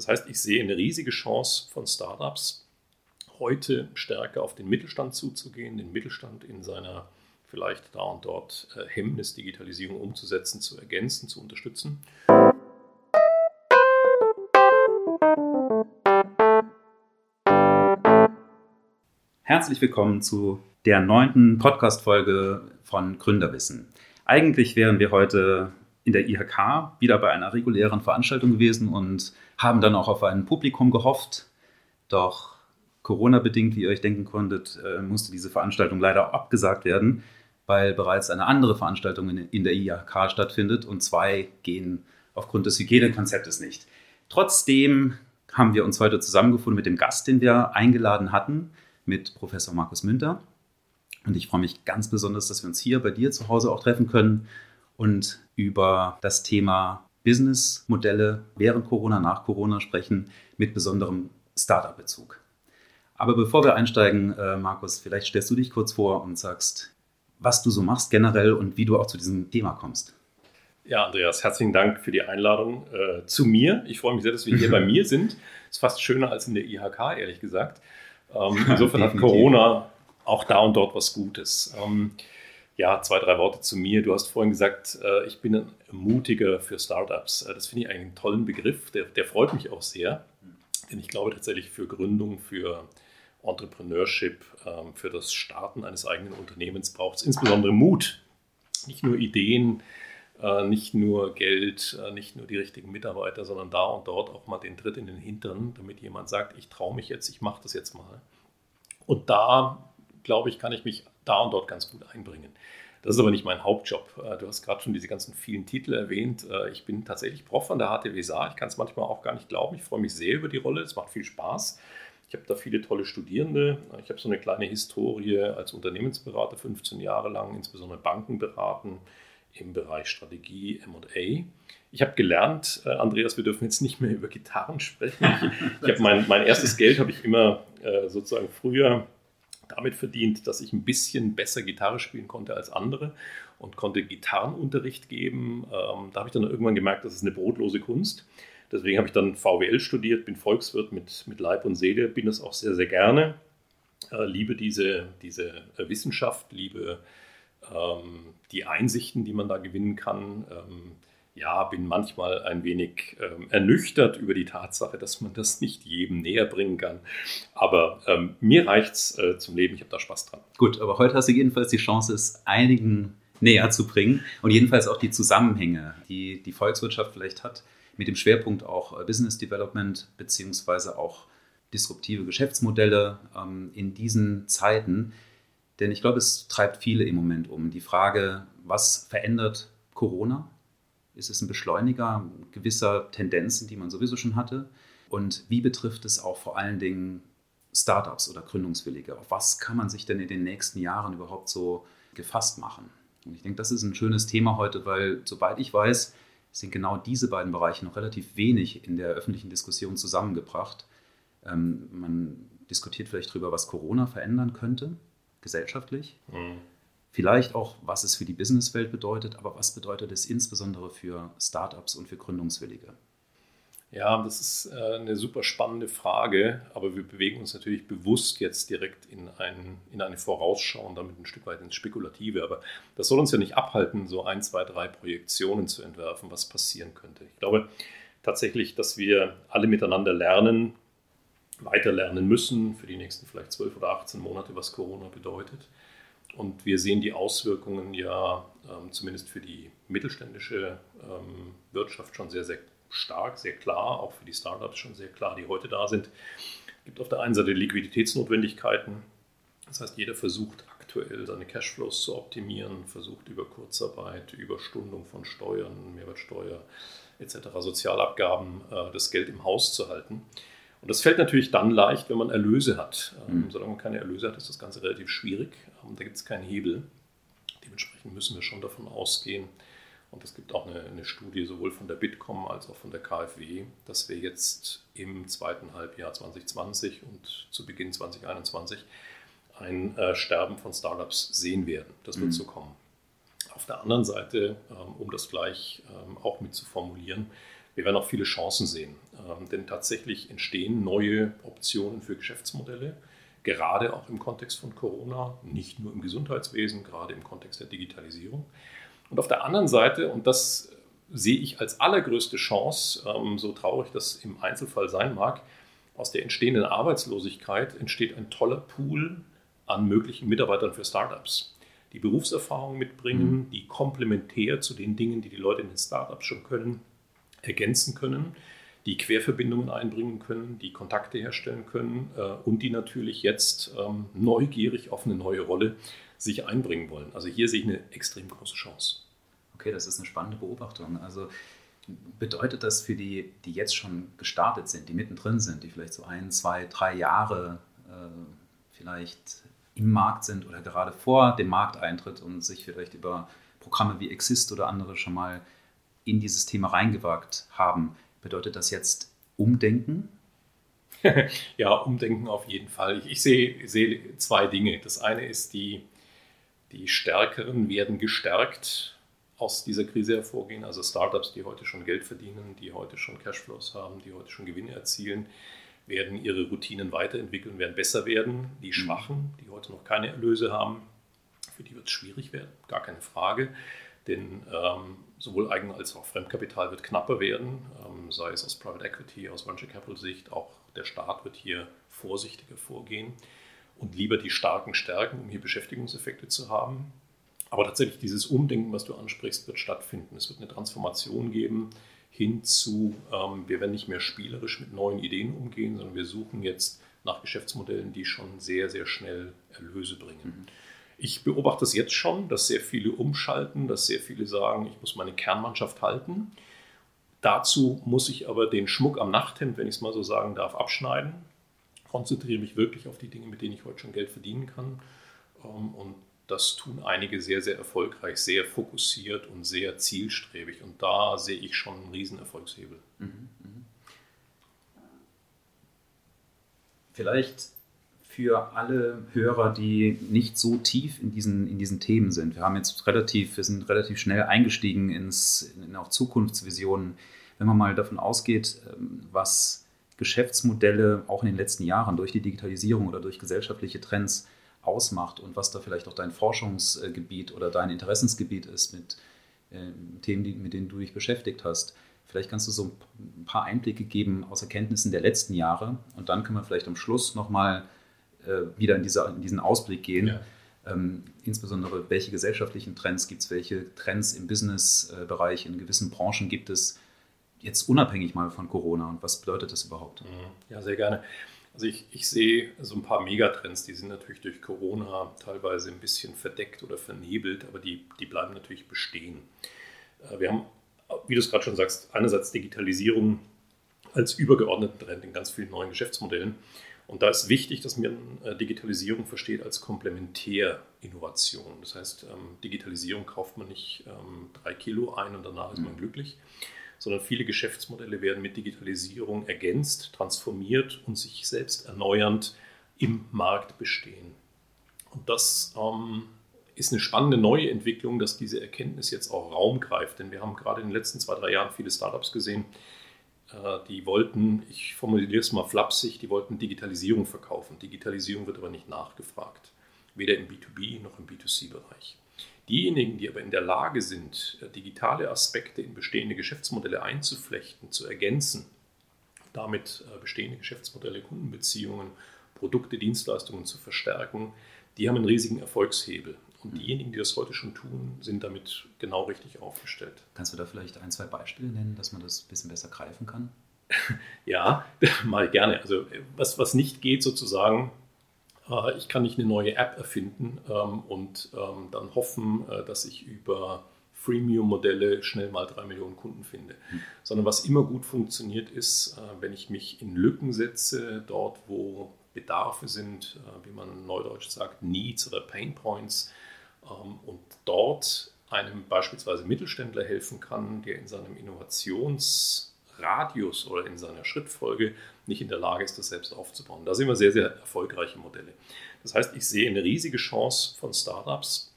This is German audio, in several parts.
Das heißt, ich sehe eine riesige Chance von Startups, heute stärker auf den Mittelstand zuzugehen, den Mittelstand in seiner vielleicht da und dort äh, Hemmnis Digitalisierung umzusetzen, zu ergänzen, zu unterstützen. Herzlich willkommen zu der neunten Podcast-Folge von Gründerwissen. Eigentlich wären wir heute in der IHK wieder bei einer regulären Veranstaltung gewesen und haben dann auch auf ein Publikum gehofft. Doch Corona-bedingt, wie ihr euch denken konntet, äh, musste diese Veranstaltung leider abgesagt werden, weil bereits eine andere Veranstaltung in der IHK stattfindet und zwei gehen aufgrund des Hygienekonzeptes nicht. Trotzdem haben wir uns heute zusammengefunden mit dem Gast, den wir eingeladen hatten, mit Professor Markus Münter. Und ich freue mich ganz besonders, dass wir uns hier bei dir zu Hause auch treffen können und über das Thema Businessmodelle während Corona, nach Corona sprechen, mit besonderem Startup-Bezug. Aber bevor wir einsteigen, äh, Markus, vielleicht stellst du dich kurz vor und sagst, was du so machst generell und wie du auch zu diesem Thema kommst. Ja, Andreas, herzlichen Dank für die Einladung äh, zu mir. Ich freue mich sehr, dass wir hier bei mir sind. Ist fast schöner als in der IHK, ehrlich gesagt. Ähm, insofern hat Corona auch da und dort was Gutes. Ähm, ja, zwei, drei Worte zu mir. Du hast vorhin gesagt, äh, ich bin ein Mutiger für Startups. Äh, das finde ich einen tollen Begriff. Der, der, freut mich auch sehr, denn ich glaube tatsächlich für Gründung, für Entrepreneurship, ähm, für das Starten eines eigenen Unternehmens braucht es insbesondere Mut. Nicht nur Ideen, äh, nicht nur Geld, nicht nur die richtigen Mitarbeiter, sondern da und dort auch mal den Tritt in den Hintern, damit jemand sagt, ich traue mich jetzt, ich mache das jetzt mal. Und da, glaube ich, kann ich mich da und dort ganz gut einbringen. Das ist aber nicht mein Hauptjob. Äh, du hast gerade schon diese ganzen vielen Titel erwähnt. Ich bin tatsächlich Prof an der HTW Saar. Ich kann es manchmal auch gar nicht glauben. Ich freue mich sehr über die Rolle. Es macht viel Spaß. Ich habe da viele tolle Studierende. Ich habe so eine kleine Historie als Unternehmensberater 15 Jahre lang, insbesondere Banken beraten im Bereich Strategie, MA. Ich habe gelernt, äh, Andreas, wir dürfen jetzt nicht mehr über Gitarren sprechen. Ich, ich habe mein, mein erstes Geld habe ich immer äh, sozusagen früher damit verdient, dass ich ein bisschen besser Gitarre spielen konnte als andere und konnte Gitarrenunterricht geben. Ähm, da habe ich dann irgendwann gemerkt, das ist eine brotlose Kunst. Deswegen habe ich dann VWL studiert, bin Volkswirt mit, mit Leib und Seele, bin das auch sehr, sehr gerne. Äh, liebe diese, diese Wissenschaft, liebe ähm, die Einsichten, die man da gewinnen kann. Ähm, ja, bin manchmal ein wenig ähm, ernüchtert über die Tatsache, dass man das nicht jedem näher bringen kann. Aber ähm, mir reicht es äh, zum Leben, ich habe da Spaß dran. Gut, aber heute hast du jedenfalls die Chance, es einigen näher zu bringen und jedenfalls auch die Zusammenhänge, die die Volkswirtschaft vielleicht hat, mit dem Schwerpunkt auch äh, Business Development beziehungsweise auch disruptive Geschäftsmodelle ähm, in diesen Zeiten denn ich glaube, es treibt viele im Moment um. Die Frage, was verändert Corona? Ist es ein Beschleuniger gewisser Tendenzen, die man sowieso schon hatte? Und wie betrifft es auch vor allen Dingen Startups oder Gründungswillige? Auf was kann man sich denn in den nächsten Jahren überhaupt so gefasst machen? Und ich denke, das ist ein schönes Thema heute, weil, soweit ich weiß, sind genau diese beiden Bereiche noch relativ wenig in der öffentlichen Diskussion zusammengebracht. Ähm, man diskutiert vielleicht darüber, was Corona verändern könnte gesellschaftlich. Mhm. Vielleicht auch, was es für die Businesswelt bedeutet, aber was bedeutet es insbesondere für Startups und für Gründungswillige? Ja, das ist äh, eine super spannende Frage, aber wir bewegen uns natürlich bewusst jetzt direkt in, ein, in eine Vorausschau und damit ein Stück weit ins Spekulative. Aber das soll uns ja nicht abhalten, so ein, zwei, drei Projektionen zu entwerfen, was passieren könnte. Ich glaube tatsächlich, dass wir alle miteinander lernen, weiterlernen müssen für die nächsten vielleicht 12 oder 18 Monate, was Corona bedeutet. Und wir sehen die Auswirkungen ja ähm, zumindest für die mittelständische ähm, Wirtschaft schon sehr, sehr stark, sehr klar, auch für die Startups schon sehr klar, die heute da sind. Es gibt auf der einen Seite Liquiditätsnotwendigkeiten. Das heißt, jeder versucht aktuell seine Cashflows zu optimieren, versucht über Kurzarbeit, Überstundung von Steuern, Mehrwertsteuer etc., Sozialabgaben äh, das Geld im Haus zu halten. Und das fällt natürlich dann leicht, wenn man Erlöse hat. Ähm, mhm. Solange man keine Erlöse hat, ist das Ganze relativ schwierig. Da gibt es keinen Hebel. Dementsprechend müssen wir schon davon ausgehen, und es gibt auch eine, eine, Studie sowohl von der Bitkom als auch von der KfW, dass wir jetzt im zweiten Halbjahr 2020 und zu Beginn 2021 ein äh, Sterben von Startups sehen werden. Das wird mhm. so kommen. Auf der anderen Seite, ähm, um das gleich ähm, auch mit zu formulieren, wir werden auch viele Chancen sehen. Ähm, denn tatsächlich entstehen neue Optionen für Geschäftsmodelle, gerade auch im Kontext von Corona, nicht nur im Gesundheitswesen, gerade im Kontext der Digitalisierung. Und auf der anderen Seite, und das sehe ich als allergrößte Chance, ähm, so traurig das im Einzelfall sein mag, aus der entstehenden Arbeitslosigkeit entsteht ein toller Pool an möglichen Mitarbeitern für Startups, die Berufserfahrung mitbringen, mhm. die komplementär zu den Dingen, die die Leute in den Startups schon können, ergänzen können, die Querverbindungen einbringen können, die Kontakte herstellen können äh, und die natürlich jetzt ähm, neugierig auf eine neue Rolle sich einbringen wollen. Also hier sehe ich eine extrem große Chance. Okay, das ist eine spannende Beobachtung. Also bedeutet das für die, die jetzt schon gestartet sind, die mittendrin sind, die vielleicht so ein, zwei, drei Jahre äh, vielleicht im Markt sind oder gerade vor dem Markteintritt und sich vielleicht über Programme wie Exist oder andere schon mal in dieses Thema reingewagt haben, bedeutet das jetzt Umdenken? ja, Umdenken auf jeden Fall. Ich, ich sehe, sehe, zwei Dinge. Das eine ist, die, die Stärkeren werden gestärkt aus dieser Krise hervorgehen. Also Startups, die heute schon Geld verdienen, die heute schon Cashflows haben, die heute schon Gewinne erzielen, werden ihre Routinen weiterentwickeln, werden besser werden. Die mhm. Schwachen, die heute noch keine Erlöse haben, für die wird es schwierig werden, gar keine Frage. Denn ähm, sowohl Eigen- als auch Fremdkapital wird knapper werden, ähm, sei es aus Private Equity, aus Venture Capital Sicht. Auch der Staat wird hier vorsichtiger vorgehen und lieber die Starken stärken, um hier Beschäftigungseffekte zu haben. Aber tatsächlich dieses Umdenken, was du ansprichst, wird stattfinden. Es wird eine Transformation geben hin zu, ähm, wir werden nicht mehr spielerisch mit neuen Ideen umgehen, sondern wir suchen jetzt nach Geschäftsmodellen, die schon sehr, sehr schnell Erlöse bringen. Mhm. Ich beobachte es jetzt schon, dass sehr viele umschalten, dass sehr viele sagen, ich muss meine Kernmannschaft halten. Dazu muss ich aber den Schmuck am Nachthemd, wenn ich es mal so sagen darf, abschneiden. Konzentriere mich wirklich auf die Dinge, mit denen ich heute schon Geld verdienen kann. Ähm, und das tun einige sehr, sehr erfolgreich, sehr fokussiert und sehr zielstrebig. Und da sehe ich schon einen riesen Erfolgshebel. Mhm, mhm. Vielleicht für alle Hörer, die nicht so tief in diesen, in diesen Themen sind. Wir haben jetzt relativ, wir sind relativ schnell eingestiegen ins, in auch Zukunftsvisionen. Wenn man mal davon ausgeht, ähm, was Geschäftsmodelle auch in den letzten Jahren durch die Digitalisierung oder durch gesellschaftliche Trends ausmacht und was da vielleicht auch dein Forschungsgebiet oder dein Interessensgebiet ist mit äh, Themen, die, mit denen du dich beschäftigt hast. Vielleicht kannst du so ein paar Einblicke geben aus Erkenntnissen der letzten Jahre und dann können wir vielleicht am Schluss nochmal wieder in, dieser, in, diesen Ausblick gehen. Ja. Ähm, insbesondere, welche gesellschaftlichen Trends gibt es, welche Trends im Businessbereich, in gewissen Branchen gibt es, jetzt unabhängig mal von Corona und was bedeutet das überhaupt? Ja, sehr gerne. Also ich, ich sehe so ein paar Megatrends, die sind natürlich durch Corona teilweise ein bisschen verdeckt oder vernebelt, aber die, die bleiben natürlich bestehen. Äh, wir haben, wie du es gerade schon sagst, einerseits Digitalisierung als übergeordneten Trend in ganz vielen neuen Geschäftsmodellen. Und da ist wichtig, dass man äh, Digitalisierung versteht als Komplementärinnovation. Das heißt, ähm, Digitalisierung kauft man nicht ähm, drei Kilo ein und danach ist man mhm. glücklich, sondern viele Geschäftsmodelle werden mit Digitalisierung ergänzt, transformiert und sich selbst erneuernd im Markt bestehen. Und das ähm, ist eine spannende neue Entwicklung, dass diese Erkenntnis jetzt auch Raum greift. Denn wir haben gerade in den letzten zwei, drei Jahren viele Startups gesehen, die wollten, ich formuliere es mal flapsig, die wollten Digitalisierung verkaufen. Digitalisierung wird aber nicht nachgefragt, weder im B2B noch im B2C-Bereich. Diejenigen, die aber in der Lage sind, äh, digitale Aspekte in bestehende Geschäftsmodelle einzuflechten, zu ergänzen, damit äh, bestehende Geschäftsmodelle, Kundenbeziehungen, Produkte, Dienstleistungen zu verstärken, die haben einen riesigen Erfolgshebel. Und diejenigen, die das heute schon tun, sind damit genau richtig aufgestellt. Kannst du da vielleicht ein, zwei Beispiele nennen, dass man das ein bisschen besser greifen kann? ja, mal gerne. Also was, was nicht geht sozusagen, äh, ich kann nicht eine neue App erfinden ähm, und ähm, dann hoffen, äh, dass ich über Freemium-Modelle schnell mal drei Millionen Kunden finde. Mhm. Sondern was immer gut funktioniert ist, äh, wenn ich mich in Lücken setze, dort wo Bedarfe sind, wie man neudeutsch sagt, Needs oder Pain Points, und dort einem beispielsweise Mittelständler helfen kann, der in seinem Innovationsradius oder in seiner Schrittfolge nicht in der Lage ist, das selbst aufzubauen. Da sehen wir sehr, sehr erfolgreiche Modelle. Das heißt, ich sehe eine riesige Chance von Startups,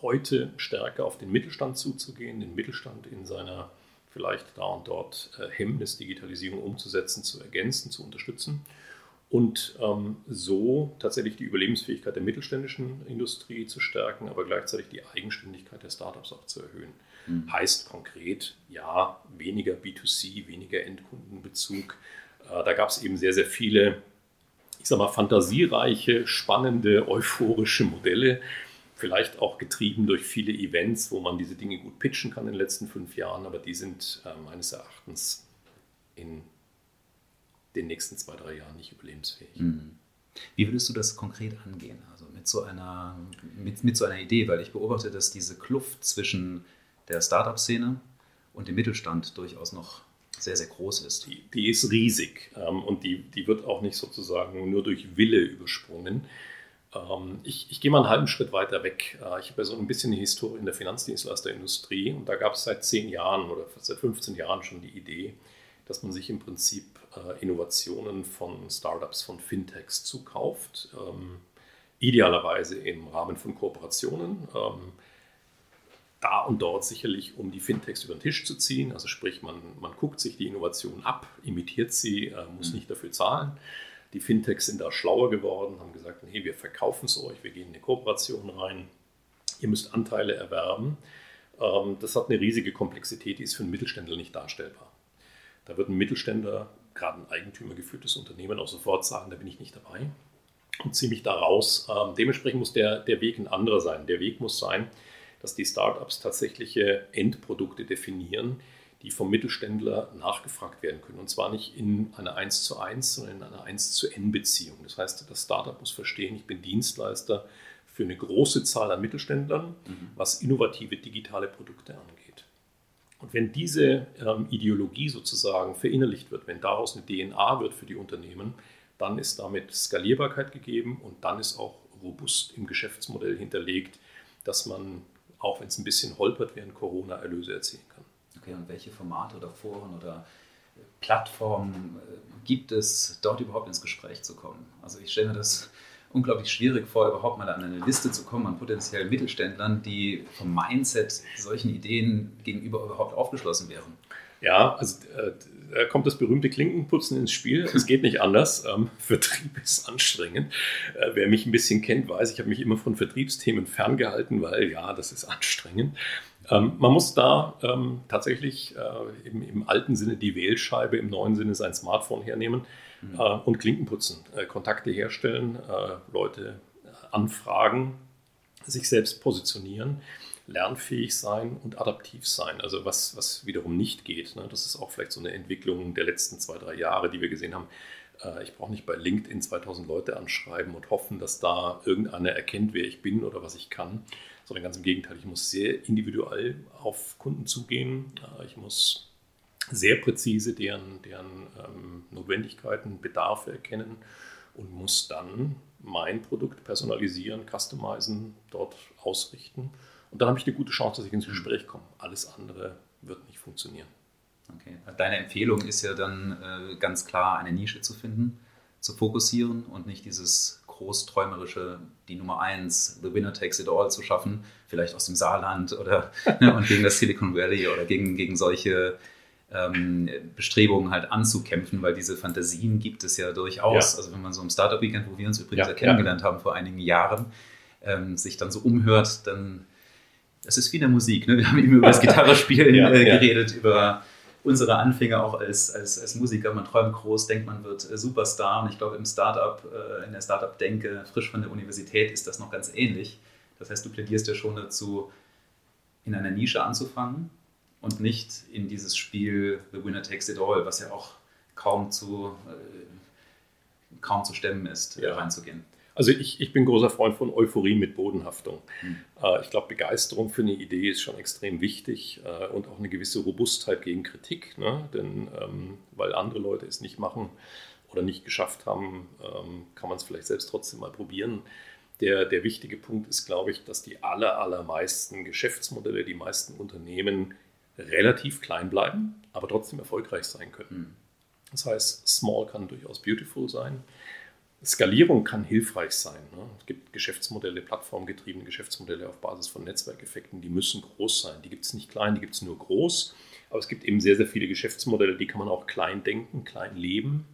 heute stärker auf den Mittelstand zuzugehen, den Mittelstand in seiner vielleicht da und dort äh, Hemmnis, Digitalisierung umzusetzen, zu ergänzen, zu unterstützen und ähm, so tatsächlich die Überlebensfähigkeit der mittelständischen Industrie zu stärken, aber gleichzeitig die Eigenständigkeit der Startups auch zu erhöhen. Mhm. Heißt konkret, ja, weniger B2C, weniger Endkundenbezug. Äh, da gab es eben sehr, sehr viele, ich sag mal, fantasiereiche, spannende, euphorische Modelle, vielleicht auch getrieben durch viele Events, wo man diese Dinge gut pitchen kann in den letzten fünf Jahren, aber die sind äh, meines Erachtens in den nächsten zwei, drei Jahren nicht überlebensfähig. Mhm. Wie würdest du das konkret angehen? Also mit so einer, mit, mit so einer Idee, weil ich beobachte, dass diese Kluft zwischen der Startup-Szene und dem Mittelstand durchaus noch sehr, sehr groß ist. Die, die ist riesig ähm, und die, die wird auch nicht sozusagen nur durch Wille übersprungen. Ähm, ich, ich gehe mal einen halben Schritt weiter weg. Äh, ich habe ja so ein bisschen die Historie in der Finanzdienstleisterindustrie und da gab es seit zehn Jahren oder seit 15 Jahren schon die Idee, dass man sich im Prinzip Innovationen von Startups, von Fintechs zukauft. Ähm, idealerweise im Rahmen von Kooperationen. Ähm, da und dort sicherlich, um die Fintechs über den Tisch zu ziehen. Also sprich, man, man guckt sich die Innovation ab, imitiert sie, äh, muss mhm. nicht dafür zahlen. Die Fintechs sind da schlauer geworden, haben gesagt, nee, wir verkaufen es euch, wir gehen in eine Kooperation rein, ihr müsst Anteile erwerben. Ähm, das hat eine riesige Komplexität, die ist für einen Mittelständler nicht darstellbar. Da wird ein Mittelständler, gerade ein eigentümergeführtes Unternehmen, auch sofort sagen, da bin ich nicht dabei und ziehe mich da raus. Ähm, dementsprechend muss der, der Weg ein anderer sein. Der Weg muss sein, dass die Startups tatsächliche Endprodukte definieren, die vom Mittelständler nachgefragt werden können. Und zwar nicht in einer 1 zu 1, sondern in einer 1 zu N Beziehung. Das heißt, das Startup muss verstehen, ich bin Dienstleister für eine große Zahl an Mittelständlern, mhm. was innovative digitale Produkte angeht. Und wenn diese ähm, Ideologie sozusagen verinnerlicht wird, wenn daraus eine DNA wird für die Unternehmen, dann ist damit Skalierbarkeit gegeben und dann ist auch robust im Geschäftsmodell hinterlegt, dass man, auch wenn es ein bisschen holpert, während Corona Erlöse erzielen kann. Okay, und welche Formate oder Foren oder Plattformen äh, gibt es, dort überhaupt ins Gespräch zu kommen? Also ich stelle mir das unglaublich schwierig vor, überhaupt mal an eine Liste zu kommen an potenziellen Mittelständlern, die vom Mindset solchen Ideen gegenüber überhaupt aufgeschlossen wären. Ja, also äh, da kommt das berühmte Klinkenputzen ins Spiel. Es geht nicht anders. Ähm, Vertrieb ist anstrengend. Äh, wer mich ein bisschen kennt, weiß, ich habe mich immer von Vertriebsthemen ferngehalten, weil ja, das ist anstrengend. Ähm, man muss da ähm, tatsächlich äh, im, im, alten Sinne die Wählscheibe, im neuen Sinne sein Smartphone hernehmen mhm. äh, und Klinken putzen, äh, Kontakte herstellen, äh, Leute äh, anfragen, sich selbst positionieren, lernfähig sein und adaptiv sein. Also was, was wiederum nicht geht. Ne? Das ist auch vielleicht so eine Entwicklung der letzten zwei, drei Jahre, die wir gesehen haben. Äh, ich brauche nicht bei LinkedIn 2000 Leute anschreiben und hoffen, dass da irgendeiner erkennt, wer ich bin oder was ich kann, sondern ganz im Gegenteil, ich muss sehr individuell auf Kunden zugehen. Äh, ich muss sehr präzise deren, deren ähm, Notwendigkeiten, Bedarfe erkennen und muss dann mein Produkt personalisieren, customizen, dort ausrichten. Und dann habe ich eine gute Chance, dass ich ins Gespräch komme. Alles andere wird nicht funktionieren. Okay. Deine Empfehlung ist ja dann äh, ganz klar, eine Nische zu finden, zu fokussieren und nicht dieses großträumerische, die Nummer eins, The Winner Takes It All zu schaffen, vielleicht aus dem Saarland oder ne, und gegen das Silicon Valley oder gegen, gegen solche ähm, Bestrebungen halt anzukämpfen, weil diese Fantasien gibt es ja durchaus. Ja. Also wenn man so im Startup Weekend, wo wir uns übrigens ja, ja kennengelernt ja. haben vor einigen Jahren, ähm, sich dann so umhört, dann das ist wie in der Musik. Ne? Wir haben eben über das Gitarrespielen äh, geredet, über unsere Anfänge auch als, als, als Musiker. Man träumt groß, denkt, man wird äh, Superstar. Und ich glaube, im Startup, äh, in der Startup-Denke, frisch von der Universität, ist das noch ganz ähnlich. Das heißt, du plädierst ja schon dazu, in einer Nische anzufangen und nicht in dieses Spiel The Winner Takes It All, was ja auch kaum zu, äh, kaum zu stemmen ist, ja. reinzugehen. Also ich, ich bin großer Freund von Euphorie mit Bodenhaftung. Mhm. ich glaube, Begeisterung für eine Idee ist schon extrem wichtig äh, und auch eine gewisse Robustheit gegen Kritik. Ne? Denn ähm, weil andere Leute es nicht machen oder nicht geschafft haben, ähm, kann man es vielleicht selbst trotzdem mal probieren. Der, der wichtige Punkt ist, glaube ich, dass die aller, allermeisten Geschäftsmodelle, die meisten Unternehmen relativ klein bleiben, aber trotzdem erfolgreich sein können. Mhm. Das heißt, small kann durchaus beautiful sein. Skalierung kann hilfreich sein. Ne? Es gibt Geschäftsmodelle, plattformgetriebene Geschäftsmodelle auf Basis von Netzwerkeffekten, die müssen groß sein. Die gibt es nicht klein, die gibt es nur groß. Aber es gibt eben sehr, sehr viele Geschäftsmodelle, die kann man auch klein denken, klein leben.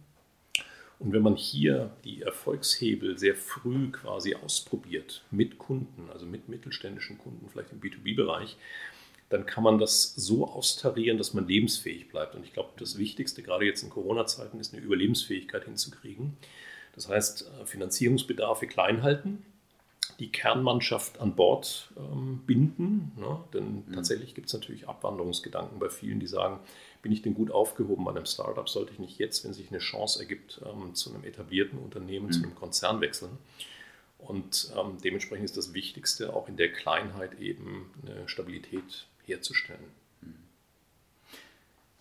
Und wenn man hier die Erfolgshebel sehr früh quasi ausprobiert mit Kunden, also mit mittelständischen Kunden, vielleicht im B2B-Bereich, dann kann man das so austarieren, dass man lebensfähig bleibt. Und ich glaube, das Wichtigste, gerade jetzt in Corona-Zeiten, ist eine Überlebensfähigkeit hinzukriegen. Das heißt, äh, Finanzierungsbedarfe klein halten, die Kernmannschaft an Bord ähm, binden. Ne? Denn mhm. tatsächlich gibt es natürlich Abwanderungsgedanken bei vielen, die sagen, bin ich denn gut aufgehoben bei einem Startup? Sollte ich nicht jetzt, wenn sich eine Chance ergibt, ähm, zu einem etablierten Unternehmen, mhm. zu einem Konzern wechseln? Und ähm, dementsprechend ist das Wichtigste auch in der Kleinheit eben eine Stabilität herzustellen. Mhm.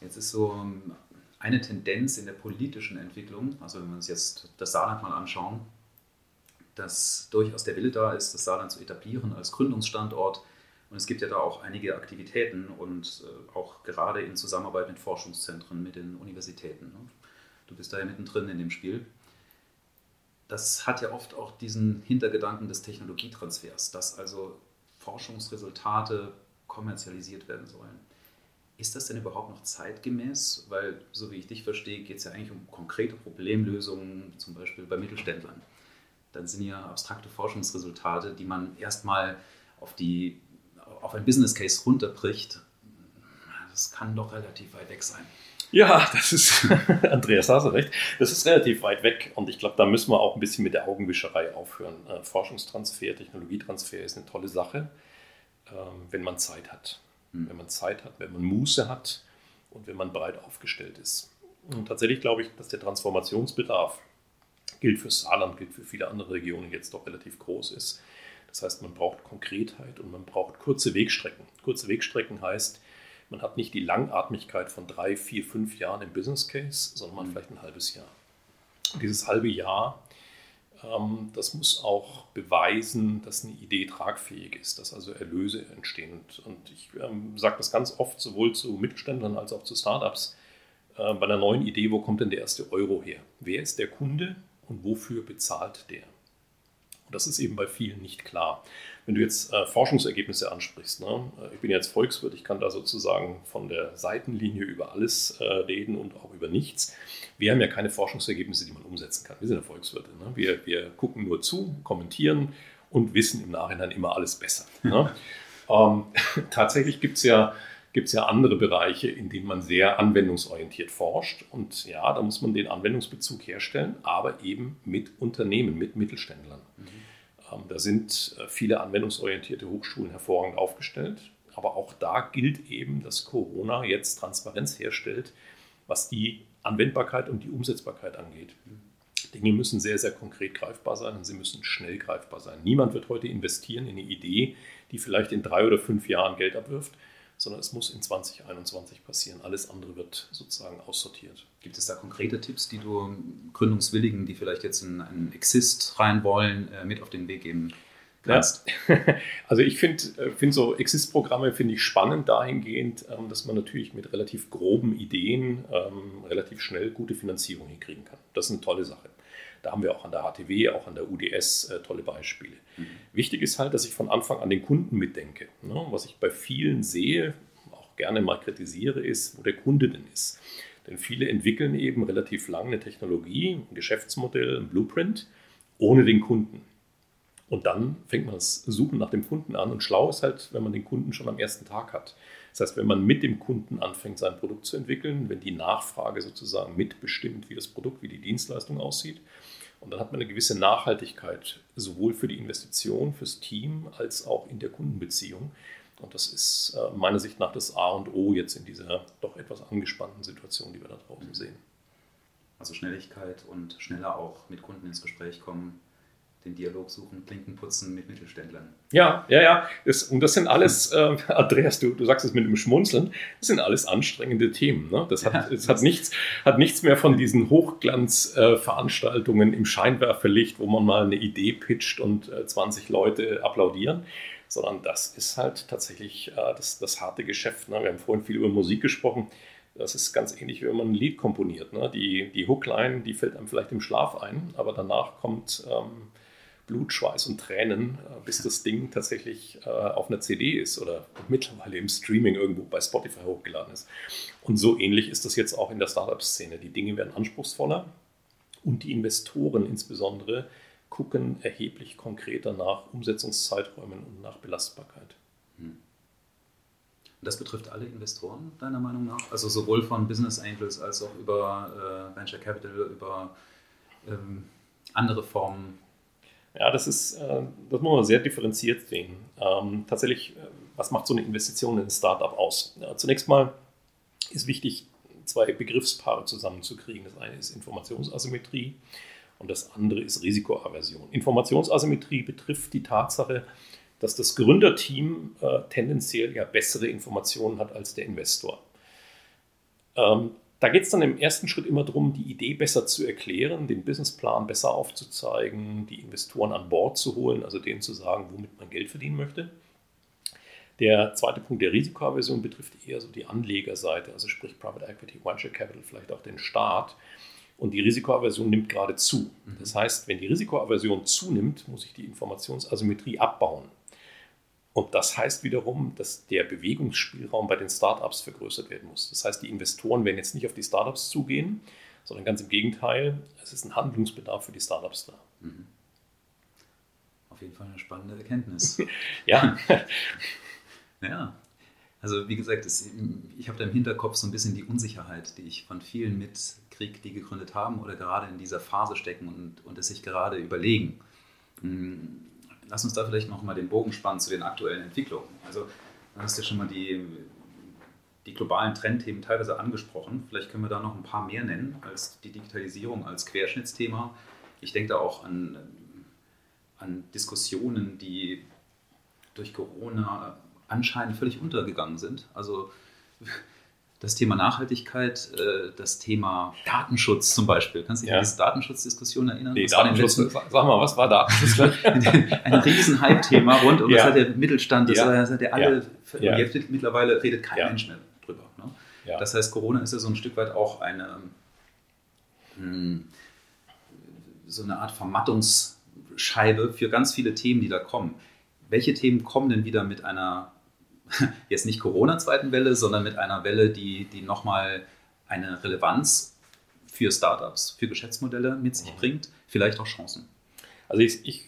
Jetzt ist so ähm, eine Tendenz in der politischen Entwicklung, also wenn wir uns jetzt das Saarland mal anschauen, dass durchaus der Wille da ist, das Saarland zu etablieren als Gründungsstandort. Und es gibt ja da auch einige Aktivitäten und äh, auch gerade in Zusammenarbeit mit Forschungszentren, mit den Universitäten. Ne? Du bist da ja mittendrin in dem Spiel. Das hat ja oft auch diesen Hintergedanken des Technologietransfers, dass also Forschungsresultate kommerzialisiert werden sollen. Ist das denn überhaupt noch zeitgemäß? Weil, so wie ich dich verstehe, geht es ja eigentlich um konkrete Problemlösungen, zum Beispiel bei Mittelständlern dann sind ja abstrakte Forschungsresultate, die man erstmal auf, auf ein Business Case runterbricht. Das kann doch relativ weit weg sein. Ja, das ist, Andreas, hast du recht, das ist relativ weit weg und ich glaube, da müssen wir auch ein bisschen mit der Augenwischerei aufhören. Äh, Forschungstransfer, Technologietransfer ist eine tolle Sache, wenn man Zeit hat. Mhm. Wenn man Zeit hat, wenn man Muße hat und wenn man breit aufgestellt ist. Und tatsächlich glaube ich, dass der Transformationsbedarf gilt für Saarland, gilt für viele andere Regionen jetzt doch relativ groß ist. Das heißt, man braucht Konkretheit und man braucht kurze Wegstrecken. Kurze Wegstrecken heißt, man hat nicht die Langatmigkeit von drei, vier, fünf Jahren im Business Case, sondern man hat vielleicht ein halbes Jahr. Und dieses halbe Jahr, ähm, das muss auch beweisen, dass eine Idee tragfähig ist, dass also Erlöse entstehen. Und, ich ähm, sage das ganz oft sowohl zu Mittelständlern als auch zu Startups. Äh, bei einer neuen Idee, wo kommt denn der erste Euro her? Wer ist der Kunde? und wofür bezahlt der? Und das ist eben bei vielen nicht klar. Wenn du jetzt äh, Forschungsergebnisse ansprichst, ne? Äh, ich bin jetzt Volkswirt, ich kann da sozusagen von der Seitenlinie über alles äh, reden und auch über nichts. Wir haben ja keine Forschungsergebnisse, die man umsetzen kann. Wir sind ja Volkswirte. Ne? Wir, wir gucken nur zu, kommentieren und wissen im Nachhinein immer alles besser. Ne? ähm, tatsächlich gibt es ja gibt es ja andere Bereiche, in denen man sehr anwendungsorientiert forscht. Und ja, da muss man den Anwendungsbezug herstellen, aber eben mit Unternehmen, mit Mittelständlern. Mhm. Da sind äh, viele anwendungsorientierte Hochschulen hervorragend aufgestellt. Aber auch da gilt eben, dass Corona jetzt Transparenz herstellt, was die Anwendbarkeit und die Umsetzbarkeit angeht. Dinge müssen sehr, sehr konkret greifbar sein und sie müssen schnell greifbar sein. Niemand wird heute investieren in eine Idee, die vielleicht in drei oder fünf Jahren Geld abwirft, sondern es muss in 2021 passieren. Alles andere wird sozusagen aussortiert. Gibt es da konkrete Tipps, die du Gründungswilligen, die vielleicht jetzt in einen Exist rein wollen, äh, mit auf den Weg geben kannst? Ja. Also ich finde äh, find so Exist-Programme finde ich spannend dahingehend, ähm, dass man natürlich mit relativ groben Ideen ähm, relativ schnell gute Finanzierung hinkriegen kann. Das ist eine tolle Sache. Da haben wir auch an der HTW, auch an der UDS äh, tolle Beispiele. Mhm. Wichtig ist halt, dass ich von Anfang an den Kunden mitdenke. Ne? Was ich bei vielen sehe, auch gerne mal kritisiere, ist, wo der Kunde denn ist. Denn viele entwickeln eben relativ lange eine Technologie, ein Geschäftsmodell, ein Blueprint, ohne den Kunden. Und dann fängt man das Suchen nach dem Kunden an. Und schlau ist halt, wenn man den Kunden schon am ersten Tag hat. Das heißt, wenn man mit dem Kunden anfängt, sein Produkt zu entwickeln, wenn die Nachfrage sozusagen mitbestimmt, wie das Produkt, wie die Dienstleistung aussieht, und dann hat man eine gewisse Nachhaltigkeit, sowohl für die Investition, fürs Team, als auch in der Kundenbeziehung. Und das ist äh, meiner Sicht nach das A und O jetzt in dieser doch etwas angespannten Situation, die wir da draußen sehen. Also Schnelligkeit und schneller auch mit Kunden ins Gespräch kommen, den Dialog suchen, Klinken putzen mit Mittelständlern. Ja, ja, ja. Das, und das sind alles, äh, Andreas, du, du sagst es mit dem Schmunzeln, das sind alles anstrengende Themen. Ne? Das, hat, ja, das hat, nichts, hat nichts mehr von diesen Hochglanzveranstaltungen äh, im Scheinwerferlicht, wo man mal eine Idee pitcht und äh, 20 Leute applaudieren, sondern das ist halt tatsächlich äh, das, das harte Geschäft. Ne? Wir haben vorhin viel über Musik gesprochen. Das ist ganz ähnlich, wie wenn man ein Lied komponiert. Ne? Die, die Hookline, die fällt einem vielleicht im Schlaf ein, aber danach kommt... Ähm, Blut, Schweiß und Tränen, äh, bis das Ding tatsächlich äh, auf einer CD ist oder mittlerweile im Streaming irgendwo bei Spotify hochgeladen ist. Und so ähnlich ist das jetzt auch in der Startup-Szene. Die Dinge werden anspruchsvoller und die Investoren insbesondere gucken erheblich konkreter nach Umsetzungszeiträumen und nach Belastbarkeit. Hm. Das betrifft alle Investoren, deiner Meinung nach? Also sowohl von Business Angels als auch über äh, Venture Capital, über ähm, andere Formen ja, das ist, äh, das muss man sehr differenziert sehen. Ähm, tatsächlich, äh, was macht so eine Investition in ein Startup aus? Ja, zunächst mal ist wichtig, zwei Begriffspaare zusammenzukriegen. Das eine ist Informationsasymmetrie und das andere ist Risikoaversion. Informationsasymmetrie betrifft die Tatsache, dass das Gründerteam äh, tendenziell ja bessere Informationen hat als der Investor. Ähm, da geht es dann im ersten Schritt immer darum, die Idee besser zu erklären, den Businessplan besser aufzuzeigen, die Investoren an Bord zu holen, also denen zu sagen, womit man Geld verdienen möchte. Der zweite Punkt der Risikoaversion betrifft eher so die Anlegerseite, also sprich Private Equity, Venture Capital, vielleicht auch den Staat. Und die Risikoaversion nimmt gerade zu. Mhm. Das heißt, wenn die Risikoaversion zunimmt, muss ich die Informationsasymmetrie abbauen. Und das heißt wiederum, dass der Bewegungsspielraum bei den Startups vergrößert werden muss. Das heißt, die Investoren werden jetzt nicht auf die Startups zugehen, sondern ganz im Gegenteil, es ist ein Handlungsbedarf für die Startups da. Mhm. Auf jeden Fall eine spannende Erkenntnis. ja. ja. Also wie gesagt, es, ich habe da im Hinterkopf so ein bisschen die Unsicherheit, die ich von vielen mitkriege, die gegründet haben oder gerade in dieser Phase stecken und, und es sich gerade überlegen hm, lass uns da vielleicht noch mal den Bogen spannen zu den aktuellen Entwicklungen. Also, du hast ja schon mal die, die globalen Trendthemen teilweise angesprochen. Vielleicht können wir da noch ein paar mehr nennen als die Digitalisierung als Querschnittsthema. Ich denke da auch an, an Diskussionen, die durch Corona anscheinend völlig untergegangen sind. Also das Thema Nachhaltigkeit, äh, das Thema Datenschutz zum Beispiel. Kannst du dich ja. an diese Datensschutzdiskussion erinnern? Nee, Datenschutz, sag mal, was war Datenschutz? ein riesen Hype-Thema rund um ja. das hat der Mittelstand, das, ja. hat der alle, ja. jetzt mittlerweile redet kein Mensch mehr drüber. Ne? Das heißt, Corona ist ja so ein Stück weit auch eine, hm, so eine Art Vermattungsscheibe für ganz viele Themen, die da kommen. Welche Themen kommen denn wieder mit einer jetzt nicht Corona-zweiten Welle, sondern mit einer Welle, die, die nochmal eine Relevanz für Startups, für Geschäftsmodelle mit sich mhm. bringt, vielleicht auch Chancen. Also ich, ich,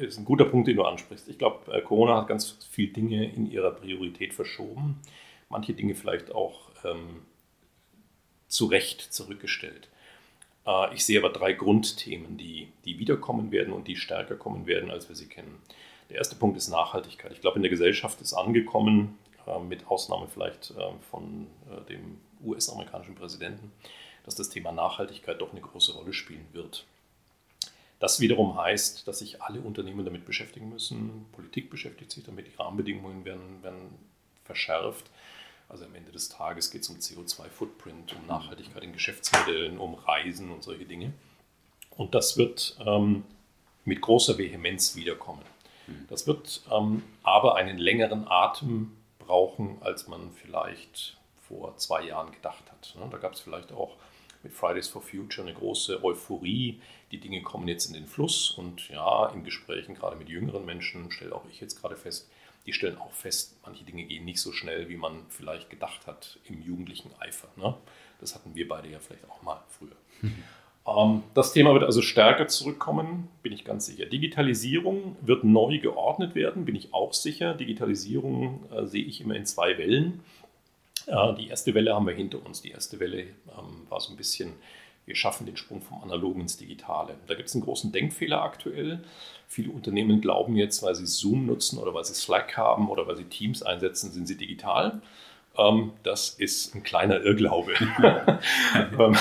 ist ein guter Punkt, den du ansprichst. Ich glaube, äh, Corona hat ganz viele Dinge in ihrer Priorität verschoben, manche Dinge vielleicht auch ähm, zu Recht zurückgestellt. Äh, ich sehe aber drei Grundthemen, die, die wiederkommen werden und die stärker kommen werden, als wir sie kennen. Der erste Punkt ist Nachhaltigkeit. Ich glaube, in der Gesellschaft ist angekommen, äh, mit Ausnahme vielleicht äh, von äh, dem US-amerikanischen Präsidenten, dass das Thema Nachhaltigkeit doch eine große Rolle spielen wird. Das wiederum heißt, dass sich alle Unternehmen damit beschäftigen müssen. Politik beschäftigt sich damit, die Rahmenbedingungen werden, werden verschärft. Also am Ende des Tages geht es um CO2-Footprint, um Nachhaltigkeit in Geschäftsmodellen, um Reisen und solche Dinge. Und das wird ähm, mit großer Vehemenz wiederkommen. Das wird ähm, aber einen längeren Atem brauchen, als man vielleicht vor zwei Jahren gedacht hat. Ne? Da gab es vielleicht auch mit Fridays for Future eine große Euphorie. Die Dinge kommen jetzt in den Fluss und ja, in Gesprächen gerade mit jüngeren Menschen stelle auch ich jetzt gerade fest, die stellen auch fest, manche Dinge gehen nicht so schnell, wie man vielleicht gedacht hat im jugendlichen Eifer. Ne? Das hatten wir beide ja vielleicht auch mal früher. Mhm. Ähm, das Thema wird also stärker zurückkommen, bin ich ganz sicher. Digitalisierung wird neu geordnet werden, bin ich auch sicher. Digitalisierung äh, sehe ich immer in zwei Wellen. Äh, die erste Welle haben wir hinter uns. Die erste Welle ähm, war so ein bisschen, wir schaffen den Sprung vom Analogen ins Digitale. Da gibt es einen großen Denkfehler aktuell. Viele Unternehmen glauben jetzt, weil sie Zoom nutzen oder weil sie Slack haben oder weil sie Teams einsetzen, sind sie digital. Ähm, das ist ein kleiner Irrglaube. Ähm,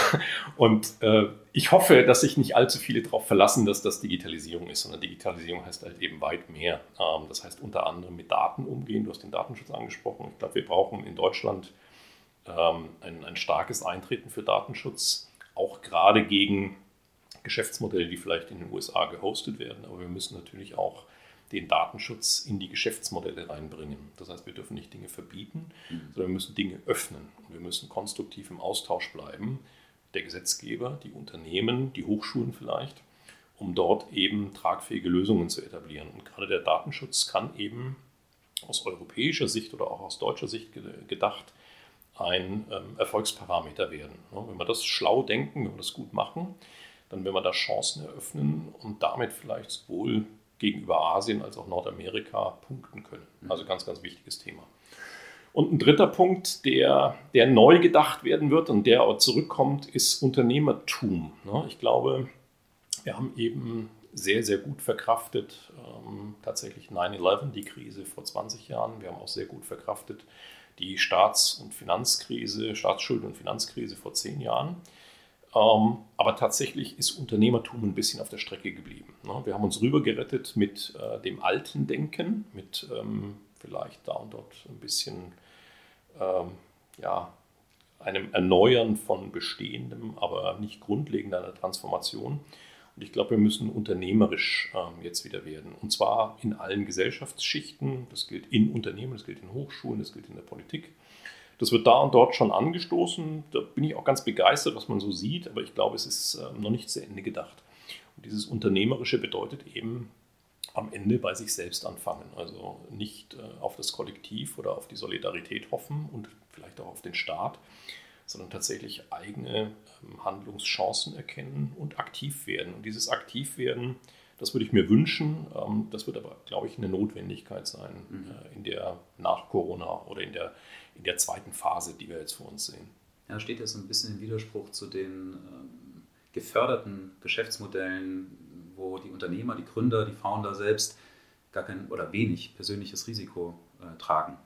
und äh, ich hoffe, dass sich nicht allzu viele darauf verlassen, dass das Digitalisierung ist, sondern Digitalisierung heißt halt eben weit mehr. Ähm, das heißt unter anderem mit Daten umgehen. Du hast den Datenschutz angesprochen. Ich glaube, wir brauchen in Deutschland ein, ein starkes Eintreten für Datenschutz, auch gerade gegen Geschäftsmodelle, die vielleicht in den USA gehostet werden. Aber wir müssen natürlich auch den Datenschutz in die Geschäftsmodelle reinbringen. Das heißt, wir dürfen nicht Dinge verbieten, mhm. sondern wir müssen Dinge öffnen. Und wir müssen konstruktiv im Austausch bleiben. Der Gesetzgeber, die Unternehmen, die Hochschulen vielleicht um dort eben tragfähige Lösungen zu etablieren. Und gerade der Datenschutz kann eben aus europäischer Sicht oder auch aus deutscher Sicht gedacht ein ähm, Erfolgsparameter werden. Wenn wir das schlau denken, wenn wir das gut machen, dann werden wir da Chancen eröffnen und damit vielleicht sowohl gegenüber Asien als auch Nordamerika punkten können. Mhm. Also ganz, ganz wichtiges Thema. Und ein dritter Punkt, der, der neu gedacht werden wird und der auch zurückkommt, ist Unternehmertum. Ich glaube, wir haben eben sehr, sehr gut verkraftet, ähm, tatsächlich 9-11, die Krise vor 20 Jahren. Wir haben auch sehr gut verkraftet die Staats- und Finanzkrise, Staatsschulden- und Finanzkrise vor 10 Jahren. Ähm, aber tatsächlich ist Unternehmertum ein bisschen auf der Strecke geblieben. Ne? Wir haben uns rübergerettet mit äh, dem alten Denken, mit ähm, vielleicht da und dort ein bisschen ähm, ja, einem Erneuern von Bestehendem, aber nicht grundlegender Transformation. Und ich glaube, wir müssen unternehmerisch ähm, jetzt wieder werden. Und zwar in allen Gesellschaftsschichten. Das gilt in Unternehmen, das gilt in Hochschulen, das gilt in der Politik. Das wird da und dort schon angestoßen. Da bin ich auch ganz begeistert, was man so sieht. Aber ich glaube, es ist äh, noch nicht zu Ende gedacht. Und dieses Unternehmerische bedeutet eben am Ende bei sich selbst anfangen. Also nicht äh, auf das Kollektiv oder auf die Solidarität hoffen und vielleicht auch auf den Staat, sondern tatsächlich eigene ähm, Handlungschancen erkennen und aktiv werden. Und dieses Aktivwerden, das würde ich mir wünschen. Ähm, das wird aber, glaube ich, eine Notwendigkeit sein mhm. äh, in der nach Corona oder in der, in der zweiten Phase, die wir jetzt vor uns sehen. Ja, steht ja so ein bisschen im Widerspruch zu den ähm, geförderten Geschäftsmodellen, wo die Unternehmer, die Gründer, die Founder selbst gar kein oder wenig persönliches Risiko äh, tragen.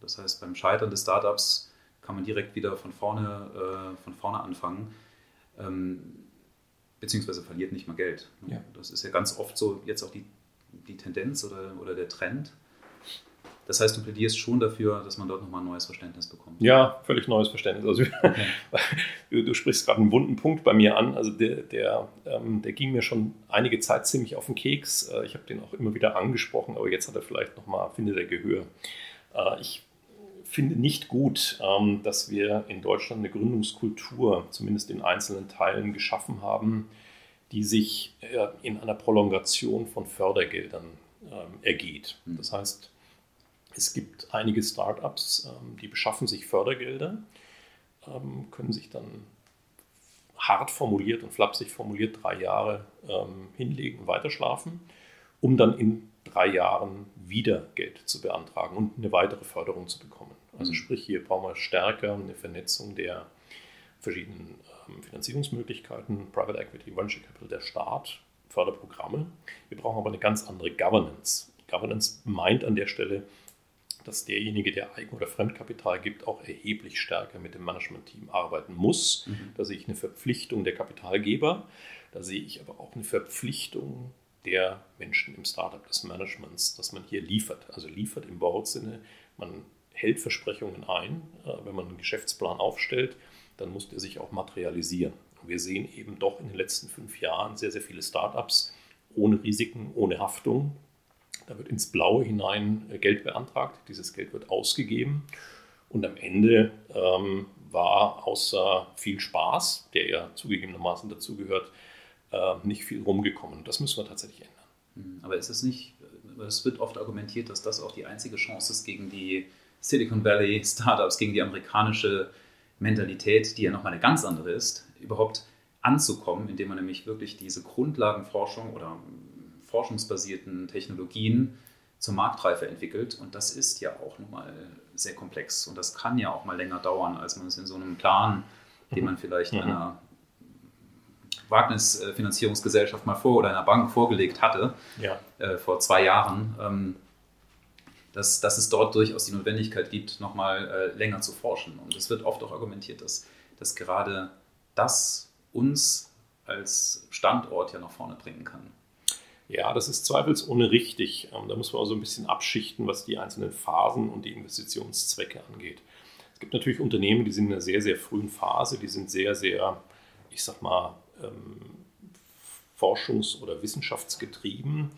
Das heißt, beim Scheitern des Startups kann man direkt wieder von vorne, äh, von vorne anfangen, ähm, beziehungsweise verliert nicht mal Geld. Ja. Das ist ja ganz oft so jetzt auch die, die Tendenz oder, oder der Trend. Das heißt, du plädierst schon dafür, dass man dort nochmal ein neues Verständnis bekommt. Ja, völlig neues Verständnis. Also, okay. du, sprichst gerade einen wunden Punkt bei mir an. Also der, der, ähm, der ging mir schon einige Zeit ziemlich auf den Keks. Äh, ich habe den auch immer wieder angesprochen, aber jetzt hat er vielleicht nochmal, findet er Gehör. Äh, ich finde nicht gut, ähm, dass wir in Deutschland eine Gründungskultur, zumindest in einzelnen Teilen, geschaffen haben, die sich äh, in einer Prolongation von Fördergeldern ähm, ergeht. Hm. Das heißt, es gibt einige Startups, ähm, die beschaffen sich Fördergelder, können sich dann hart formuliert und flapsig formuliert drei Jahre hinlegen und weiterschlafen, um dann in drei Jahren wieder Geld zu beantragen und eine weitere Förderung zu bekommen. Also mhm. sprich, hier brauchen wir stärker eine Vernetzung der verschiedenen ähm, Finanzierungsmöglichkeiten, Private Equity, Venture Capital, der Staat, Förderprogramme. Wir brauchen aber eine ganz andere Governance. Governance meint an der Stelle, dass derjenige, der Eigen- oder Fremdkapital gibt, auch erheblich stärker mit dem Management-Team arbeiten muss. Mhm. Da sehe ich eine Verpflichtung der Kapitalgeber, da sehe ich aber auch eine Verpflichtung der Menschen im Startup, des Managements, dass man hier liefert. Also liefert im Wortsinne, man hält Versprechungen ein. Äh, wenn man einen Geschäftsplan aufstellt, dann muss der sich auch materialisieren. wir sehen eben doch in den letzten fünf Jahren sehr, sehr viele Startups ohne Risiken, ohne Haftung. Da wird ins Blaue hinein äh, Geld beantragt, dieses Geld wird ausgegeben und am Ende ähm, war außer viel Spaß, der ja zugegebenermaßen dazugehört, äh, nicht viel rumgekommen. Das müssen wir tatsächlich ändern. Hm, aber ist es nicht, es wird oft argumentiert, dass das auch die einzige Chance ist gegen die Silicon Valley Startups, gegen die amerikanische Mentalität, die ja nochmal eine ganz andere ist, überhaupt anzukommen, indem man nämlich wirklich diese Grundlagenforschung oder forschungsbasierten Technologien zur Marktreife entwickelt. Und das ist ja auch nun mal sehr komplex. Und das kann ja auch mal länger dauern, als man es in so einem Plan, den man vielleicht mhm. einer Wagnisfinanzierungsgesellschaft mal vor oder einer Bank vorgelegt hatte, ja. äh, vor zwei Jahren. Ähm, dass, dass es dort durchaus die Notwendigkeit gibt, nochmal äh, länger zu forschen. Und es wird oft auch argumentiert, dass, dass gerade das uns als Standort ja nach vorne bringen kann. Ja, das ist zweifelsohne richtig. Ähm, da muss man auch so ein bisschen abschichten, was die einzelnen Phasen und die Investitionszwecke angeht. Es gibt natürlich Unternehmen, die sind in einer sehr, sehr frühen Phase, die sind sehr, sehr, ich sag mal, ähm, forschungs- oder wissenschaftsgetrieben.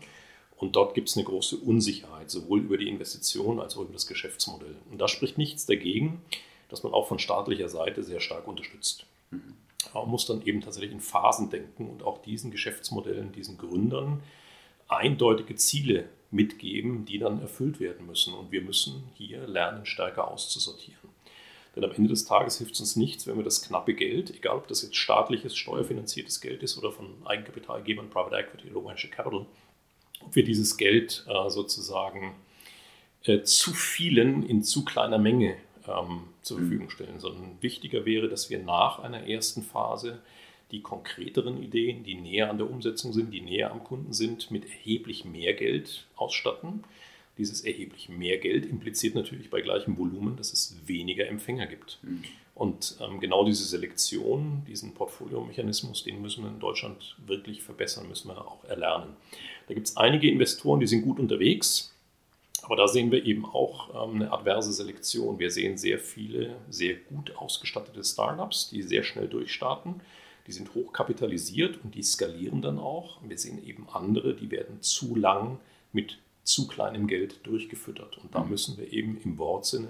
Und dort gibt es eine große Unsicherheit, sowohl über die Investition als auch über das Geschäftsmodell. Und da spricht nichts dagegen, dass man auch von staatlicher Seite sehr stark unterstützt. Mhm. Man muss dann eben tatsächlich in Phasen denken und auch diesen Geschäftsmodellen, diesen Gründern eindeutige Ziele mitgeben, die dann erfüllt werden müssen. Und wir müssen hier lernen, stärker auszusortieren. Denn am Ende des Tages hilft es uns nichts, wenn wir das knappe Geld, egal ob das jetzt staatliches, steuerfinanziertes Geld ist oder von Eigenkapitalgebern, Private Equity oder Venture Capital, ob wir dieses Geld äh, sozusagen äh, zu vielen in zu kleiner Menge ähm, zur Verfügung stellen, sondern wichtiger wäre, dass wir nach einer ersten Phase die konkreteren Ideen, die näher an der Umsetzung sind, die näher am Kunden sind, mit erheblich mehr Geld ausstatten. Dieses erheblich mehr Geld impliziert natürlich bei gleichem Volumen, dass es weniger Empfänger gibt. Mhm. Und ähm, genau diese Selektion, diesen Portfoliomechanismus, den müssen wir in Deutschland wirklich verbessern, müssen wir auch erlernen. Da gibt es einige Investoren, die sind gut unterwegs, aber da sehen wir eben auch ähm, eine adverse Selektion. Wir sehen sehr viele sehr gut ausgestattete Startups, die sehr schnell durchstarten die sind hochkapitalisiert und die skalieren dann auch. Wir sehen eben andere, die werden zu lang mit zu kleinem Geld durchgefüttert. Und da mhm. müssen wir eben im Wortsinne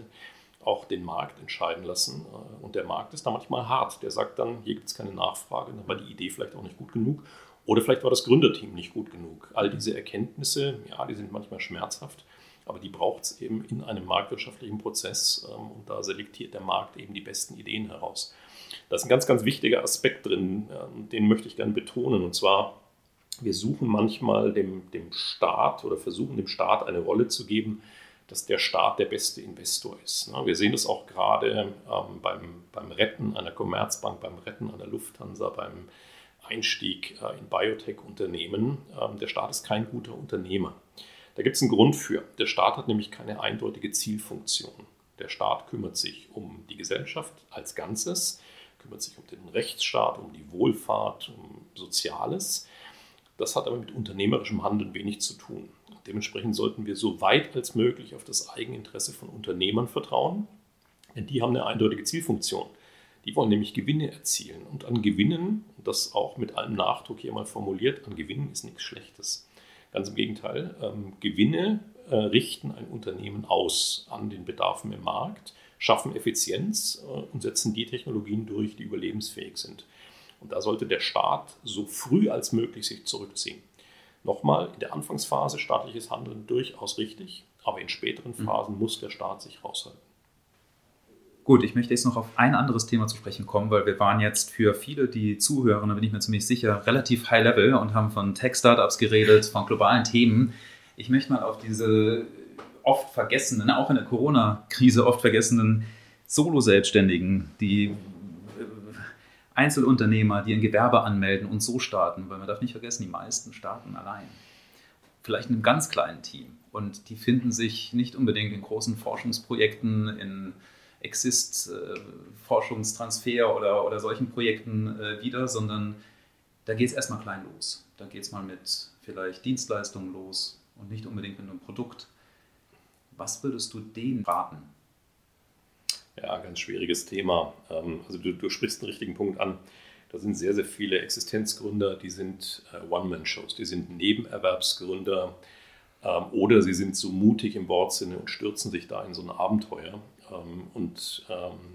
auch den Markt entscheiden lassen. Und der Markt ist da manchmal hart. Der sagt dann, hier gibt es keine Nachfrage, dann war die Idee vielleicht auch nicht gut genug. Oder vielleicht war das Gründerteam nicht gut genug. All diese Erkenntnisse, ja, die sind manchmal schmerzhaft, aber die braucht es eben in einem marktwirtschaftlichen Prozess. Ähm, und da selektiert der Markt eben die besten Ideen heraus. Da ist ein ganz, ganz wichtiger Aspekt drin, ähm, den möchte ich gerne betonen. Und zwar, wir suchen manchmal dem, dem Staat oder versuchen dem Staat eine Rolle zu geben, dass der Staat der beste Investor ist. Wir sehen das auch gerade ähm, beim, beim Retten einer Commerzbank, beim Retten einer Lufthansa, beim Einstieg äh, in Biotech-Unternehmen. Der Staat ist kein guter Unternehmer. Da gibt es einen Grund für. Der Staat hat nämlich keine eindeutige Zielfunktion. Der Staat kümmert sich um die Gesellschaft als Ganzes kümmert sich um den Rechtsstaat, um die Wohlfahrt, um Soziales. Das hat aber mit unternehmerischem Handeln wenig zu tun. Dementsprechend sollten wir so weit als möglich auf das Eigeninteresse von Unternehmern vertrauen, denn die haben eine eindeutige Zielfunktion. Die wollen nämlich Gewinne erzielen. Und an Gewinnen, das auch mit allem Nachdruck hier mal formuliert, an Gewinnen ist nichts Schlechtes. Ganz im Gegenteil, ähm, Gewinne äh, richten ein Unternehmen aus an den Bedarfen im Markt schaffen Effizienz äh, und setzen die Technologien durch, die überlebensfähig sind. Und da sollte der Staat so früh als möglich sich zurückziehen. Nochmal, in der Anfangsphase staatliches Handeln durchaus richtig, aber in späteren mhm. Phasen mhm. muss der Staat sich raushalten. Gut, ich möchte jetzt noch auf ein anderes Thema zu sprechen kommen, weil wir waren jetzt für viele, die zuhören, da bin ich mir ziemlich sicher, relativ high level und haben von Tech-Startups geredet, von globalen Themen. Ich möchte mal auf diese oft vergessenen, auch in der Corona-Krise oft vergessenen Solo-Selbstständigen, die äh, Einzelunternehmer, die ein Gewerbe anmelden und so starten, weil man darf nicht vergessen, die meisten starten allein. Vielleicht in einem ganz kleinen Team. Und die finden sich nicht unbedingt in großen Forschungsprojekten, in Exist-Forschungstransfer äh, oder, oder solchen Projekten äh, wieder, sondern da geht es erstmal klein los. Da geht es mal mit vielleicht Dienstleistungen los und nicht unbedingt mit einem Produkt. Was würdest du denen raten? Ja, ganz schwieriges Thema. Ähm, also du, du sprichst einen richtigen Punkt an. Da sind sehr, sehr viele Existenzgründer, die sind äh, One-Man-Shows, die sind Nebenerwerbsgründer ähm, oder sie sind so mutig im Wortsinne und stürzen sich da in so ein Abenteuer. Ähm, und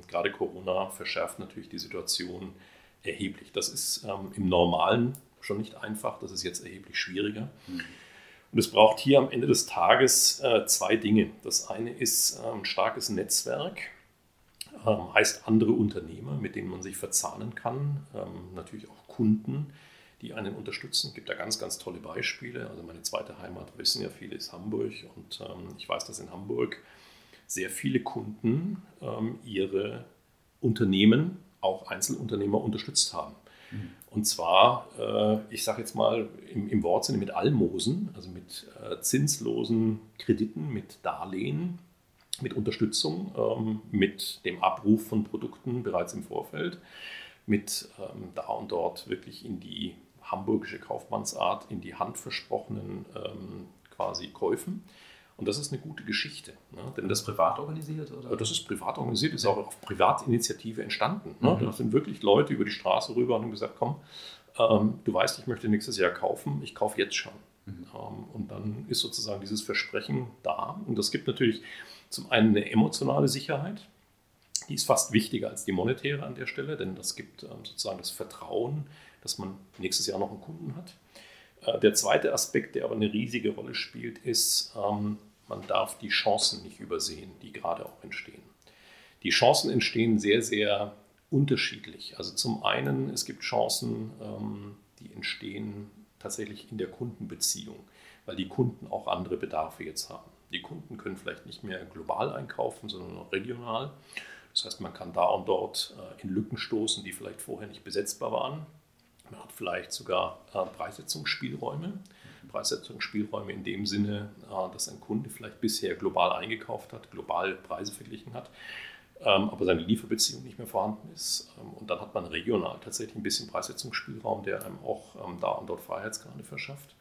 gerade Corona verschärft natürlich die Situation erheblich. Das ist im Normalen schon nicht einfach, das ist jetzt erheblich schwieriger. Mhm. Und es braucht hier am Ende des Tages äh, zwei Dinge. Das eine ist ein starkes Netzwerk, ähm, heißt andere Unternehmer, mit denen man sich verzahnen kann, ähm, natürlich auch Kunden, die einen unterstützen. Es gibt da ganz, ganz tolle Beispiele. Also meine zweite Heimat, wissen ja viele, ist Hamburg. Und ähm, ich weiß, dass in Hamburg sehr viele Kunden ähm, ihre Unternehmen, auch Einzelunternehmer, unterstützt haben. Mhm. Und zwar, äh, ich sage jetzt mal im, im, Wortsinne mit Almosen, also mit äh, zinslosen Krediten, mit Darlehen, mit Unterstützung, ähm, mit dem Abruf von Produkten bereits im Vorfeld, mit ähm, da und dort wirklich in die hamburgische Kaufmannsart, in die handversprochenen ähm, quasi Käufen. Und das ist eine gute Geschichte. Ne? Denn das privat organisiert? Oder? Das ist privat organisiert, ist auch auf Privatinitiative entstanden. Ne? Mhm. Da sind wirklich Leute über die Straße rüber und haben gesagt, komm, ähm, du weißt, ich möchte nächstes Jahr kaufen, ich kaufe jetzt schon. Mhm. Ähm, und dann ist sozusagen dieses Versprechen da. Und das gibt natürlich zum einen eine emotionale Sicherheit. Die ist fast wichtiger als die monetäre an der Stelle, denn das gibt ähm, sozusagen das Vertrauen, dass man nächstes Jahr noch einen Kunden hat. Äh, der zweite Aspekt, der aber eine riesige Rolle spielt, ist, ähm, man darf die Chancen nicht übersehen, die gerade auch entstehen. Die Chancen entstehen sehr, sehr unterschiedlich. Also zum einen, es gibt Chancen, ähm, die entstehen tatsächlich in der Kundenbeziehung, weil die Kunden auch andere Bedarfe jetzt haben. Die Kunden können vielleicht nicht mehr global einkaufen, sondern auch regional. Das heißt, man kann da und dort äh, in Lücken stoßen, die vielleicht vorher nicht besetzbar waren. Man hat vielleicht sogar äh, Preissetzungsspielräume. Preissetzungsspielräume in dem Sinne, äh, dass ein Kunde vielleicht bisher global eingekauft hat, global Preise verglichen hat, ähm, aber seine Lieferbeziehung nicht mehr vorhanden ist. Ähm, und dann hat man regional tatsächlich ein bisschen Preissetzungsspielraum, der einem auch ähm, da und dort Freiheitsgrade verschafft.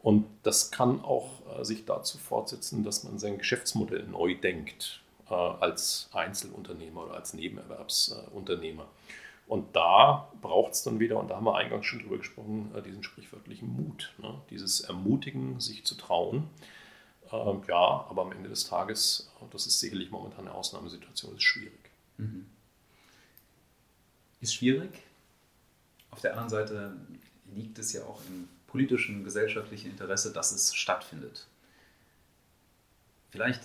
Und das kann auch äh, sich dazu fortsetzen, dass man sein Geschäftsmodell neu denkt als Einzelunternehmer oder als Nebenerwerbsunternehmer. Und da braucht es dann wieder, und da haben wir eingangs schon drüber gesprochen, äh, diesen sprichwörtlichen Mut, ne? dieses Ermutigen, sich zu trauen. Ähm, ja, aber am Ende des Tages, äh, das ist sicherlich momentan eine Ausnahmesituation, ist schwierig. Mhm. Ist schwierig. Auf der anderen Seite liegt es ja auch im politischen, gesellschaftlichen Interesse, dass es stattfindet. Vielleicht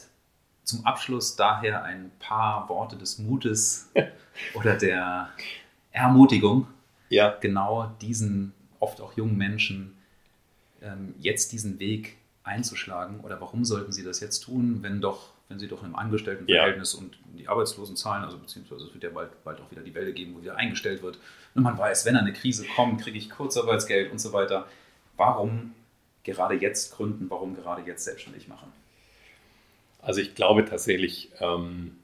zum Abschluss daher ein paar Worte des Mutes oder der Ermutigung, ja. genau diesen oft auch jungen Menschen ähm, jetzt diesen Weg einzuschlagen? Oder warum sollten sie das jetzt tun, wenn doch, wenn sie doch einem Angestelltenverhältnis ja. und die Arbeitslosenzahlen, also beziehungsweise es wird ja bald, bald auch wieder die Welle geben, wo wieder eingestellt wird. Und man weiß, wenn eine Krise kommt, kriege ich Kurzarbeitsgeld und so weiter. Warum gerade jetzt gründen? Warum gerade jetzt selbstständig machen? Also ich glaube tatsächlich, ähm,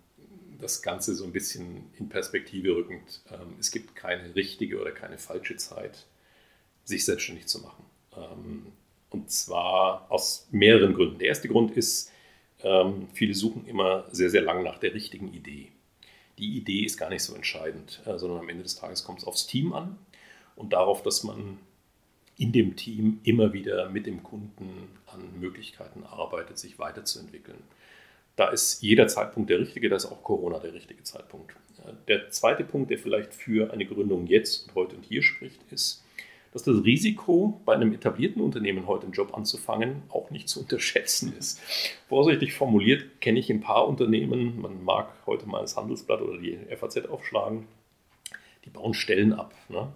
das Ganze so ein bisschen in Perspektive rückend. Ähm, es gibt keine richtige oder keine falsche Zeit, sich selbstständig zu machen. Ähm, und zwar aus mehreren Gründen. Der erste Grund ist, ähm, viele suchen immer sehr, sehr lang nach der richtigen Idee. Die Idee ist gar nicht so entscheidend, äh, sondern am Ende des Tages kommt es aufs Team an und darauf, dass man in dem Team immer wieder mit dem Kunden an Möglichkeiten arbeitet, sich weiterzuentwickeln. Da ist jeder Zeitpunkt der richtige, da ist auch Corona der richtige Zeitpunkt. Der zweite Punkt, der vielleicht für eine Gründung jetzt und heute und hier spricht, ist, dass das Risiko, bei einem etablierten Unternehmen heute einen Job anzufangen, auch nicht zu unterschätzen ist. Vorsichtig formuliert kenne ich ein paar Unternehmen, man mag heute mal das Handelsblatt oder die FAZ aufschlagen, die bauen Stellen ab. Ne?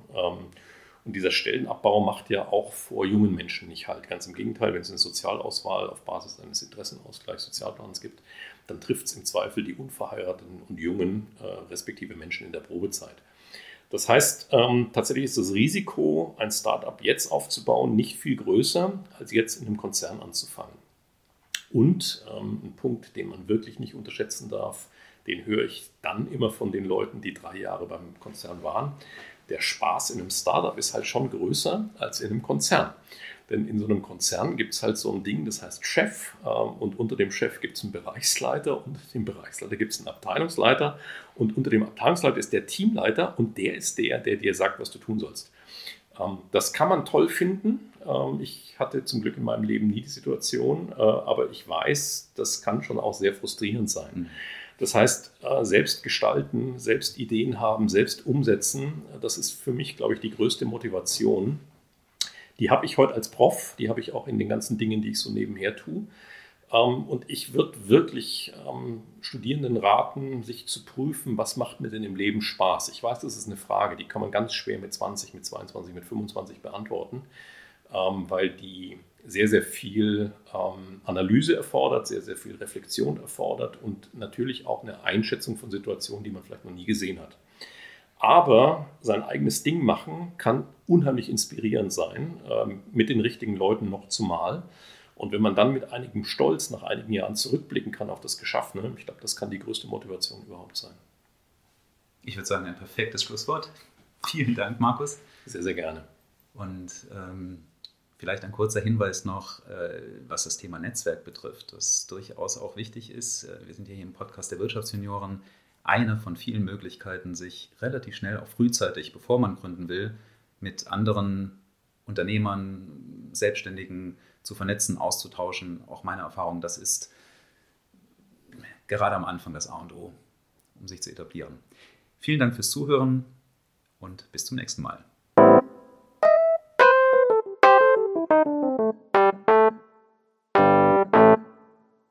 Und dieser Stellenabbau macht ja auch vor jungen Menschen nicht halt. Ganz im Gegenteil, wenn es eine Sozialauswahl auf Basis eines Interessenausgleichs Sozialplans gibt, dann trifft es im Zweifel die unverheirateten und jungen, äh, respektive Menschen in der Probezeit. Das heißt, ähm, tatsächlich ist das Risiko, ein Startup jetzt aufzubauen, nicht viel größer, als jetzt in einem Konzern anzufangen. Und ähm, ein Punkt, den man wirklich nicht unterschätzen darf, den höre ich dann immer von den Leuten, die drei Jahre beim Konzern waren. Der Spaß in einem Startup ist halt schon größer als in einem Konzern. Denn in so einem Konzern gibt es halt so ein Ding, das heißt Chef. Ähm, und unter dem Chef gibt es einen Bereichsleiter, unter dem Bereichsleiter gibt es einen Abteilungsleiter. Und unter dem Abteilungsleiter ist der Teamleiter und der ist der, der dir sagt, was du tun sollst. Ähm, das kann man toll finden. Ähm, ich hatte zum Glück in meinem Leben nie die Situation, äh, aber ich weiß, das kann schon auch sehr frustrierend sein. Mhm. Das heißt, äh, selbst gestalten, selbst Ideen haben, selbst umsetzen, das ist für mich, glaube ich, die größte Motivation, die habe ich heute als Prof, die habe ich auch in den ganzen Dingen, die ich so nebenher tue. Ähm, und ich würde wirklich ähm, Studierenden raten, sich zu prüfen, was macht mir denn im Leben Spaß. Ich weiß, das ist eine Frage, die kann man ganz schwer mit 20, mit 22, mit 25 beantworten, ähm, weil die sehr, sehr viel Analyse erfordert, sehr, sehr viel Reflexion erfordert und natürlich auch eine Einschätzung von Situationen, die man vielleicht noch nie gesehen hat. Aber sein eigenes Ding machen kann unheimlich inspirierend sein, ähm, mit den richtigen Leuten noch zumal. Und wenn man dann mit einigem Stolz nach einigen Jahren zurückblicken kann auf das Geschaffene, ich glaube, das kann die größte Motivation überhaupt sein. Ich würde sagen, ein perfektes Schlusswort. Vielen Dank, Markus. Sehr, sehr gerne. Und ähm, vielleicht ein kurzer Hinweis noch, äh, was das Thema Netzwerk betrifft, das durchaus auch wichtig ist. Äh, wir sind hier im Podcast der Wirtschaftsjunioren eine von vielen Möglichkeiten, sich relativ schnell, auch frühzeitig, bevor man gründen will, mit anderen Unternehmern, Selbstständigen zu vernetzen, auszutauschen. Auch meine Erfahrung, das ist gerade am Anfang das A und O. um sich zu etablieren. Vielen Dank fürs Zuhören und bis zum nächsten Mal.